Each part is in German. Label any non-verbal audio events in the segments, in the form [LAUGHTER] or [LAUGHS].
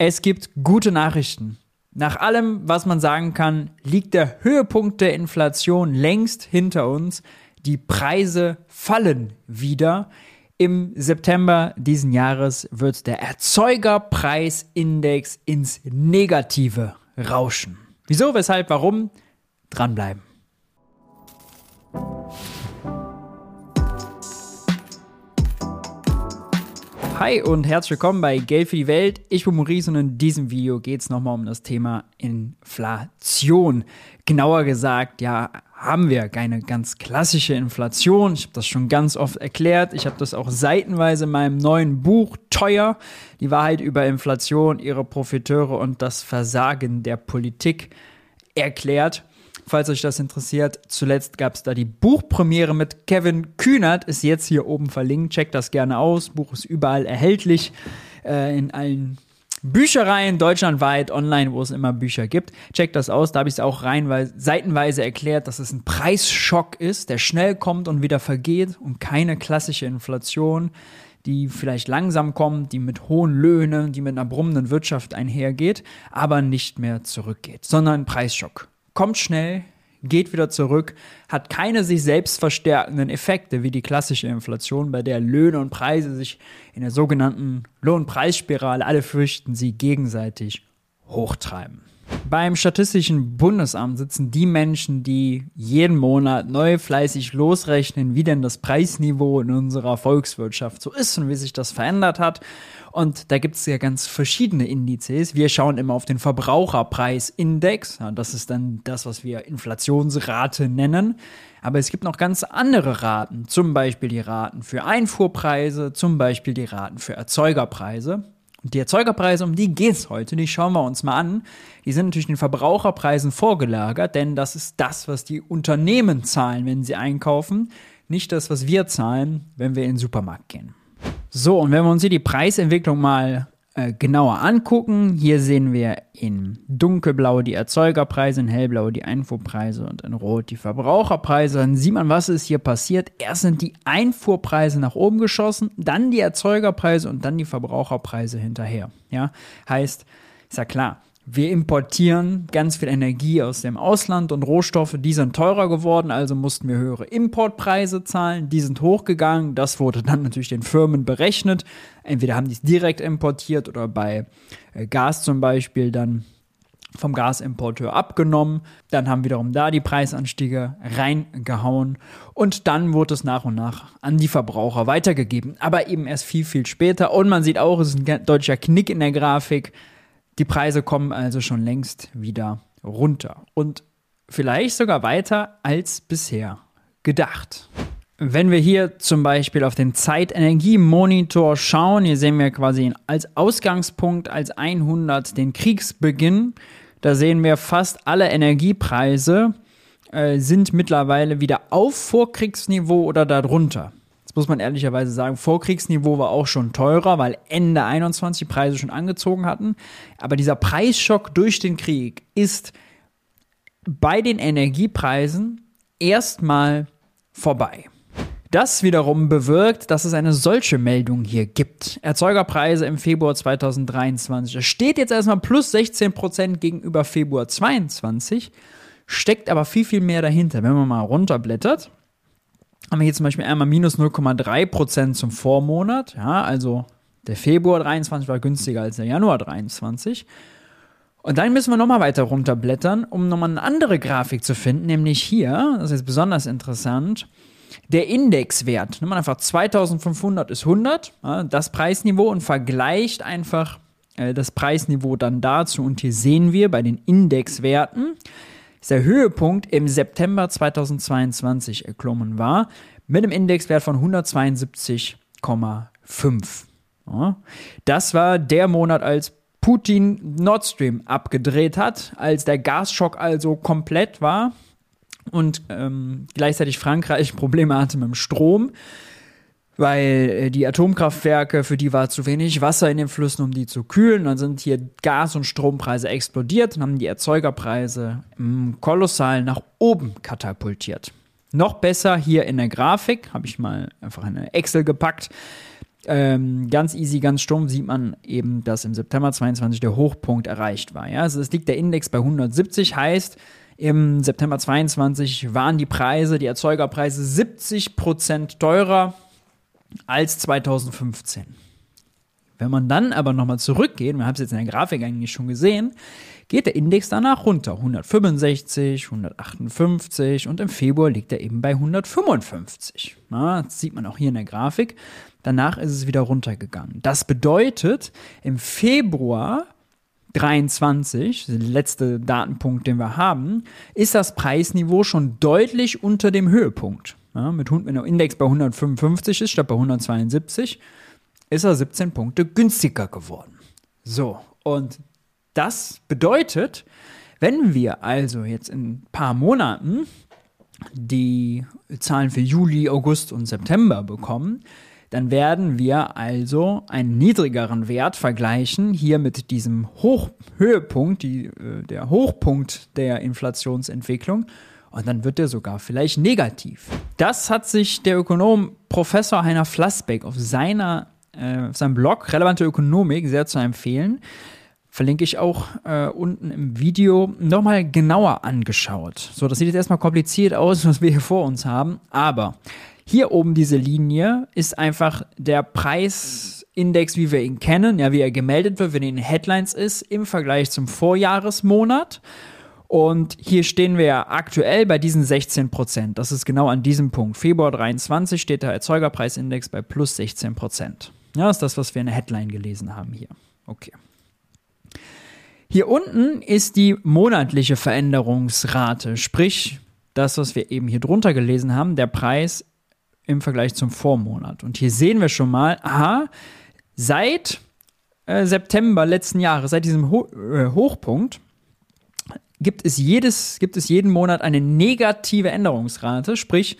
Es gibt gute Nachrichten. Nach allem, was man sagen kann, liegt der Höhepunkt der Inflation längst hinter uns. Die Preise fallen wieder. Im September diesen Jahres wird der Erzeugerpreisindex ins Negative rauschen. Wieso, weshalb, warum? Dranbleiben. Hi und herzlich willkommen bei Geld für die Welt. Ich bin Maurice und in diesem Video geht es nochmal um das Thema Inflation. Genauer gesagt, ja, haben wir keine ganz klassische Inflation. Ich habe das schon ganz oft erklärt. Ich habe das auch seitenweise in meinem neuen Buch Teuer, die Wahrheit über Inflation, ihre Profiteure und das Versagen der Politik erklärt. Falls euch das interessiert, zuletzt gab es da die Buchpremiere mit Kevin Kühnert, ist jetzt hier oben verlinkt. Checkt das gerne aus. Buch ist überall erhältlich, äh, in allen Büchereien deutschlandweit, online, wo es immer Bücher gibt. Checkt das aus. Da habe ich es auch reinweise, seitenweise erklärt, dass es ein Preisschock ist, der schnell kommt und wieder vergeht und keine klassische Inflation die vielleicht langsam kommt, die mit hohen Löhnen, die mit einer brummenden Wirtschaft einhergeht, aber nicht mehr zurückgeht, sondern ein Preisschock kommt schnell, geht wieder zurück, hat keine sich selbst verstärkenden Effekte wie die klassische Inflation, bei der Löhne und Preise sich in der sogenannten Lohnpreisspirale, alle fürchten sie, gegenseitig hochtreiben. Beim Statistischen Bundesamt sitzen die Menschen, die jeden Monat neu fleißig losrechnen, wie denn das Preisniveau in unserer Volkswirtschaft so ist und wie sich das verändert hat. Und da gibt es ja ganz verschiedene Indizes. Wir schauen immer auf den Verbraucherpreisindex. Ja, das ist dann das, was wir Inflationsrate nennen. Aber es gibt noch ganz andere Raten, zum Beispiel die Raten für Einfuhrpreise, zum Beispiel die Raten für Erzeugerpreise. Die Erzeugerpreise, um die geht es heute, die schauen wir uns mal an. Die sind natürlich den Verbraucherpreisen vorgelagert, denn das ist das, was die Unternehmen zahlen, wenn sie einkaufen, nicht das, was wir zahlen, wenn wir in den Supermarkt gehen. So, und wenn wir uns hier die Preisentwicklung mal äh, genauer angucken, hier sehen wir in dunkelblau die Erzeugerpreise, in hellblau die Einfuhrpreise und in rot die Verbraucherpreise. Dann sieht man, was ist hier passiert. Erst sind die Einfuhrpreise nach oben geschossen, dann die Erzeugerpreise und dann die Verbraucherpreise hinterher. Ja, heißt, ist ja klar, wir importieren ganz viel Energie aus dem Ausland und Rohstoffe, die sind teurer geworden, also mussten wir höhere Importpreise zahlen, die sind hochgegangen, das wurde dann natürlich den Firmen berechnet. Entweder haben die es direkt importiert oder bei äh, Gas zum Beispiel dann vom Gasimporteur abgenommen. Dann haben wiederum da die Preisanstiege reingehauen und dann wurde es nach und nach an die Verbraucher weitergegeben. Aber eben erst viel, viel später. Und man sieht auch, es ist ein deutscher Knick in der Grafik. Die Preise kommen also schon längst wieder runter und vielleicht sogar weiter als bisher gedacht. Wenn wir hier zum Beispiel auf den Zeitenergiemonitor schauen, hier sehen wir quasi als Ausgangspunkt als 100 den Kriegsbeginn. Da sehen wir fast alle Energiepreise äh, sind mittlerweile wieder auf Vorkriegsniveau oder darunter muss man ehrlicherweise sagen, Vorkriegsniveau war auch schon teurer, weil Ende 21 Preise schon angezogen hatten. Aber dieser Preisschock durch den Krieg ist bei den Energiepreisen erstmal vorbei. Das wiederum bewirkt, dass es eine solche Meldung hier gibt. Erzeugerpreise im Februar 2023. Es steht jetzt erstmal plus 16% gegenüber Februar 22, steckt aber viel, viel mehr dahinter. Wenn man mal runterblättert, haben wir hier zum Beispiel einmal minus 0,3% zum Vormonat. Ja, also der Februar 23 war günstiger als der Januar 23. Und dann müssen wir nochmal weiter runterblättern, um nochmal eine andere Grafik zu finden, nämlich hier, das ist jetzt besonders interessant, der Indexwert. Nimmt man einfach 2500 ist 100, ja, das Preisniveau und vergleicht einfach äh, das Preisniveau dann dazu. Und hier sehen wir bei den Indexwerten, dass der Höhepunkt im September 2022 erklommen war, mit einem Indexwert von 172,5. Ja. Das war der Monat, als Putin Nord Stream abgedreht hat, als der Gasschock also komplett war und ähm, gleichzeitig Frankreich [LAUGHS] Probleme hatte mit dem Strom weil äh, die Atomkraftwerke, für die war zu wenig Wasser in den Flüssen, um die zu kühlen. Dann sind hier Gas- und Strompreise explodiert und haben die Erzeugerpreise kolossal nach oben katapultiert. Noch besser hier in der Grafik, habe ich mal einfach eine Excel gepackt. ähm, ganz easy, ganz stumpf sieht man eben, dass im September 22 der Hochpunkt erreicht war. Ja? Also es liegt der Index bei 170, heißt, im September 22 waren die Preise, die Erzeugerpreise 70 Prozent teurer als 2015. Wenn man dann aber nochmal zurückgeht, wir haben es jetzt in der Grafik eigentlich schon gesehen, geht der Index danach runter. 165, 158 und im Februar liegt er eben bei 155. Na, das sieht man auch hier in der Grafik. Danach ist es wieder runtergegangen. Das bedeutet, im Februar 23, der letzte Datenpunkt, den wir haben, ist das Preisniveau schon deutlich unter dem Höhepunkt. Ja, mit, wenn der Index bei 155 ist statt bei 172, ist er 17 Punkte günstiger geworden. So, und das bedeutet, wenn wir also jetzt in ein paar Monaten die Zahlen für Juli, August und September bekommen, dann werden wir also einen niedrigeren Wert vergleichen, hier mit diesem Hoch Höhepunkt, die, äh, der Hochpunkt der Inflationsentwicklung, und dann wird der sogar vielleicht negativ. Das hat sich der Ökonom Professor Heiner Flassbeck auf seiner, äh, auf seinem Blog Relevante Ökonomik sehr zu empfehlen verlinke ich auch äh, unten im Video, nochmal genauer angeschaut. So, das sieht jetzt erstmal kompliziert aus, was wir hier vor uns haben, aber hier oben diese Linie ist einfach der Preisindex, wie wir ihn kennen, ja, wie er gemeldet wird, wenn er in Headlines ist, im Vergleich zum Vorjahresmonat. Und hier stehen wir ja aktuell bei diesen 16 Prozent. Das ist genau an diesem Punkt. Februar 23 steht der Erzeugerpreisindex bei plus 16 Prozent. Ja, ist das, was wir in der Headline gelesen haben hier. Okay. Hier unten ist die monatliche Veränderungsrate, sprich das, was wir eben hier drunter gelesen haben, der Preis im Vergleich zum Vormonat. Und hier sehen wir schon mal, aha, seit äh, September letzten Jahres, seit diesem Ho äh, Hochpunkt, gibt es, jedes, gibt es jeden Monat eine negative Änderungsrate, sprich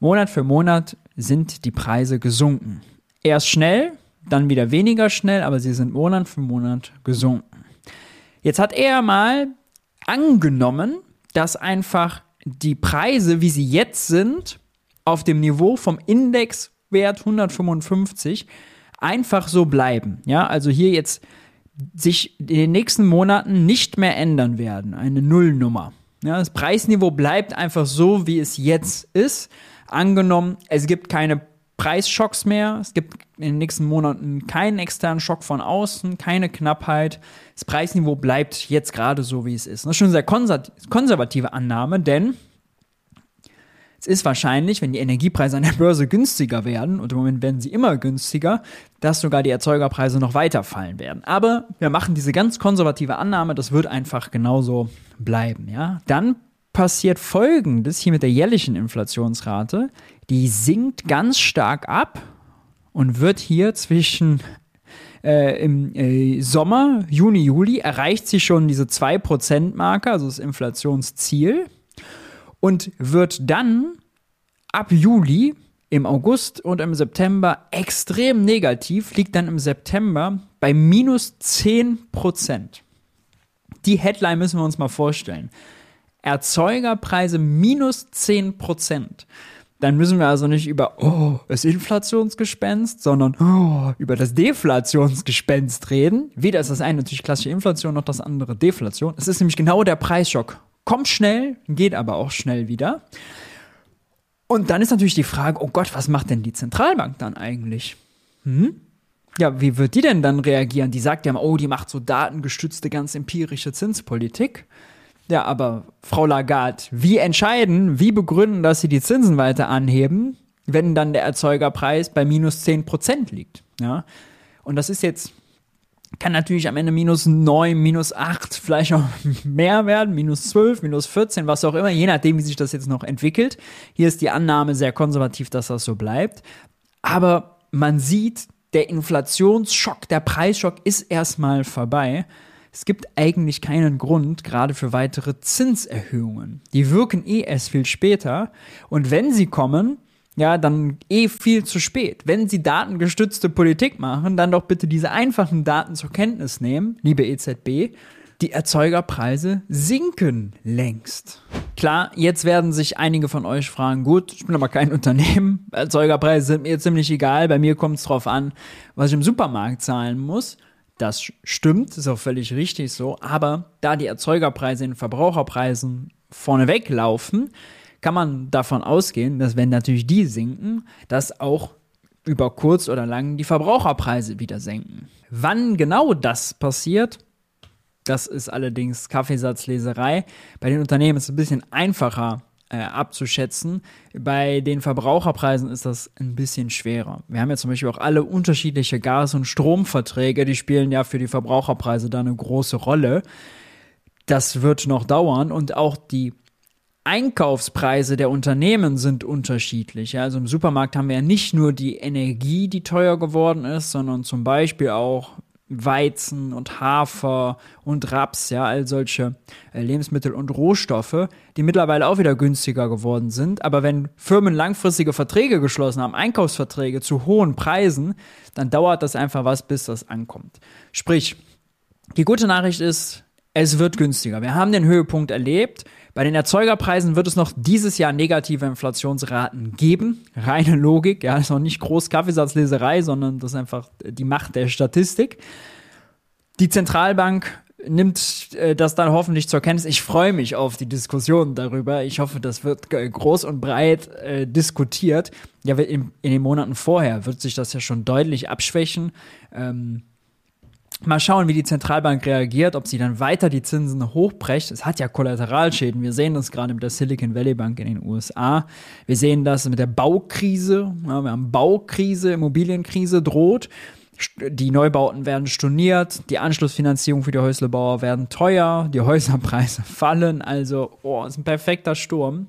Monat für Monat sind die Preise gesunken. Erst schnell, dann wieder weniger schnell, aber sie sind Monat für Monat gesunken. Jetzt hat er mal angenommen, dass einfach die Preise, wie sie jetzt sind, auf dem Niveau vom Indexwert 155 einfach so bleiben. Ja, also hier jetzt sich in den nächsten Monaten nicht mehr ändern werden. Eine Nullnummer. Ja, das Preisniveau bleibt einfach so, wie es jetzt ist. Angenommen, es gibt keine Preisschocks mehr. Es gibt in den nächsten Monaten keinen externen Schock von außen, keine Knappheit. Das Preisniveau bleibt jetzt gerade so, wie es ist. Das ist schon eine sehr konservative Annahme, denn es ist wahrscheinlich, wenn die Energiepreise an der Börse günstiger werden, und im Moment werden sie immer günstiger, dass sogar die Erzeugerpreise noch weiter fallen werden. Aber wir machen diese ganz konservative Annahme, das wird einfach genauso bleiben. Ja? Dann passiert Folgendes hier mit der jährlichen Inflationsrate. Die sinkt ganz stark ab und wird hier zwischen äh, im äh, Sommer, Juni, Juli, erreicht sie schon diese 2%-Marke, also das Inflationsziel, und wird dann ab Juli im August und im September extrem negativ, liegt dann im September bei minus 10%. Die Headline müssen wir uns mal vorstellen. Erzeugerpreise minus 10%. Dann müssen wir also nicht über oh, das Inflationsgespenst, sondern oh, über das Deflationsgespenst reden. Weder ist das eine natürlich klassische Inflation noch das andere Deflation. Es ist nämlich genau der Preisschock. Kommt schnell, geht aber auch schnell wieder. Und dann ist natürlich die Frage, oh Gott, was macht denn die Zentralbank dann eigentlich? Hm? Ja, wie wird die denn dann reagieren? Die sagt ja immer, oh, die macht so datengestützte, ganz empirische Zinspolitik. Ja, aber Frau Lagarde, wie entscheiden, wie begründen, dass sie die Zinsen weiter anheben, wenn dann der Erzeugerpreis bei minus 10% liegt? Ja, und das ist jetzt, kann natürlich am Ende minus 9, minus 8, vielleicht auch [LAUGHS] mehr werden, minus 12, minus 14, was auch immer, je nachdem, wie sich das jetzt noch entwickelt. Hier ist die Annahme sehr konservativ, dass das so bleibt. Aber man sieht, der Inflationsschock, der Preisschock ist erstmal vorbei es gibt eigentlich keinen Grund, gerade für weitere Zinserhöhungen. Die wirken eh erst viel später. Und wenn sie kommen, ja, dann eh viel zu spät. Wenn Sie datengestützte Politik machen, dann doch bitte diese einfachen Daten zur Kenntnis nehmen, liebe EZB. Die Erzeugerpreise sinken längst. Klar, jetzt werden sich einige von euch fragen, gut, ich bin aber kein [LAUGHS] Unternehmen, Erzeugerpreise sind mir ziemlich egal, bei mir kommt es drauf an, was ich im Supermarkt zahlen muss. Das stimmt, ist auch völlig richtig so, aber da die Erzeugerpreise in Verbraucherpreisen vorneweg laufen, kann man davon ausgehen, dass wenn natürlich die sinken, dass auch über kurz oder lang die Verbraucherpreise wieder senken. Wann genau das passiert, das ist allerdings Kaffeesatzleserei. Bei den Unternehmen ist es ein bisschen einfacher äh, abzuschätzen. Bei den Verbraucherpreisen ist das ein bisschen schwerer. Wir haben ja zum Beispiel auch alle unterschiedliche Gas- und Stromverträge, die spielen ja für die Verbraucherpreise da eine große Rolle. Das wird noch dauern und auch die Einkaufspreise der Unternehmen sind unterschiedlich. Also im Supermarkt haben wir ja nicht nur die Energie, die teuer geworden ist, sondern zum Beispiel auch Weizen und Hafer und Raps, ja, all solche äh, Lebensmittel und Rohstoffe, die mittlerweile auch wieder günstiger geworden sind. Aber wenn Firmen langfristige Verträge geschlossen haben, Einkaufsverträge zu hohen Preisen, dann dauert das einfach was, bis das ankommt. Sprich, die gute Nachricht ist, es wird günstiger. Wir haben den Höhepunkt erlebt. Bei den Erzeugerpreisen wird es noch dieses Jahr negative Inflationsraten geben. Reine Logik, ja, ist noch nicht groß Kaffeesatzleserei, sondern das ist einfach die Macht der Statistik. Die Zentralbank nimmt äh, das dann hoffentlich zur Kenntnis. Ich freue mich auf die Diskussion darüber. Ich hoffe, das wird groß und breit äh, diskutiert. Ja, in, in, den Monaten vorher wird sich das ja schon deutlich abschwächen. Ähm, Mal schauen, wie die Zentralbank reagiert, ob sie dann weiter die Zinsen hochbrecht. Es hat ja Kollateralschäden. Wir sehen das gerade mit der Silicon Valley Bank in den USA. Wir sehen das mit der Baukrise. Ja, wir haben Baukrise, Immobilienkrise droht. Die Neubauten werden storniert, die Anschlussfinanzierung für die Häuslebauer werden teuer, die Häuserpreise [LAUGHS] fallen. Also, oh, ist ein perfekter Sturm.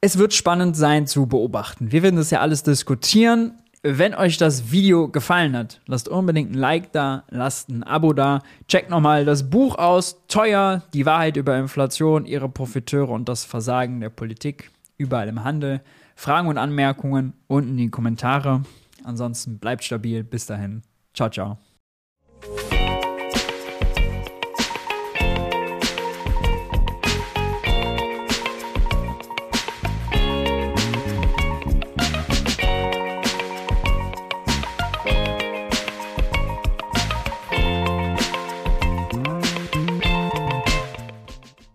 Es wird spannend sein zu beobachten. Wir werden das ja alles diskutieren. Wenn euch das Video gefallen hat, lasst unbedingt ein Like da, lasst ein Abo da, checkt nochmal das Buch aus, Teuer, die Wahrheit über Inflation, ihre Profiteure und das Versagen der Politik, überall im Handel. Fragen und Anmerkungen unten in die Kommentare. Ansonsten bleibt stabil. Bis dahin. Ciao, ciao.